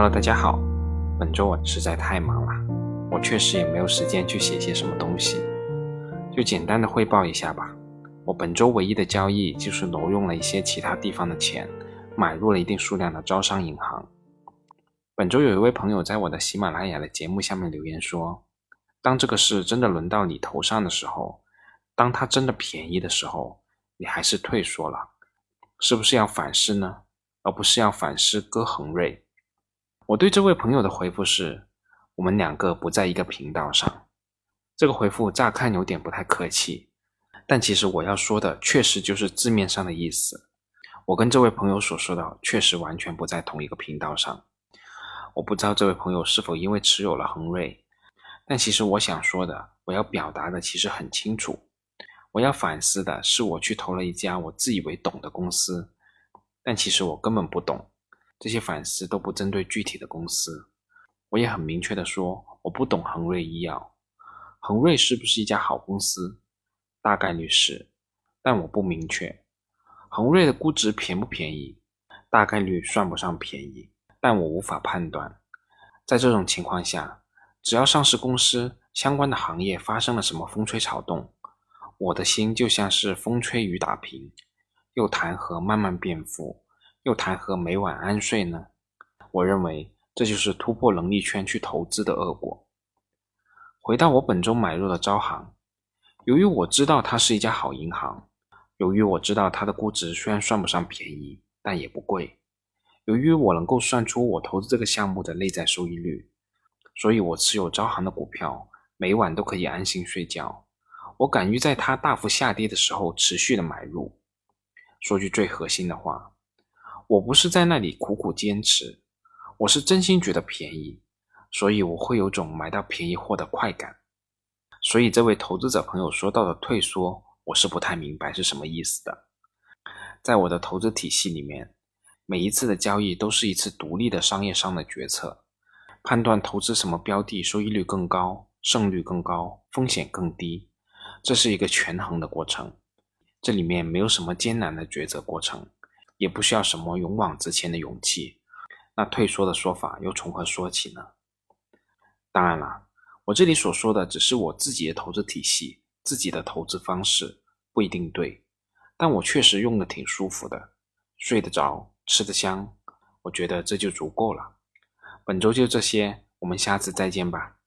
Hello，大家好。本周我实在太忙了，我确实也没有时间去写些什么东西，就简单的汇报一下吧。我本周唯一的交易就是挪用了一些其他地方的钱，买入了一定数量的招商银行。本周有一位朋友在我的喜马拉雅的节目下面留言说：“当这个事真的轮到你头上的时候，当它真的便宜的时候，你还是退缩了，是不是要反思呢？而不是要反思割恒瑞？”我对这位朋友的回复是：我们两个不在一个频道上。这个回复乍看有点不太客气，但其实我要说的确实就是字面上的意思。我跟这位朋友所说的确实完全不在同一个频道上。我不知道这位朋友是否因为持有了恒瑞，但其实我想说的，我要表达的其实很清楚。我要反思的是，我去投了一家我自以为懂的公司，但其实我根本不懂。这些反思都不针对具体的公司，我也很明确的说，我不懂恒瑞医药。恒瑞是不是一家好公司？大概率是，但我不明确。恒瑞的估值便不便宜？大概率算不上便宜，但我无法判断。在这种情况下，只要上市公司相关的行业发生了什么风吹草动，我的心就像是风吹雨打平，又谈何慢慢变富？又谈何每晚安睡呢？我认为这就是突破能力圈去投资的恶果。回到我本周买入的招行，由于我知道它是一家好银行，由于我知道它的估值虽然算不上便宜，但也不贵，由于我能够算出我投资这个项目的内在收益率，所以我持有招行的股票，每晚都可以安心睡觉。我敢于在它大幅下跌的时候持续的买入。说句最核心的话。我不是在那里苦苦坚持，我是真心觉得便宜，所以我会有种买到便宜货的快感。所以这位投资者朋友说到的退缩，我是不太明白是什么意思的。在我的投资体系里面，每一次的交易都是一次独立的商业上的决策，判断投资什么标的收益率更高、胜率更高、风险更低，这是一个权衡的过程。这里面没有什么艰难的抉择过程。也不需要什么勇往直前的勇气，那退缩的说法又从何说起呢？当然了，我这里所说的只是我自己的投资体系，自己的投资方式不一定对，但我确实用的挺舒服的，睡得着，吃得香，我觉得这就足够了。本周就这些，我们下次再见吧。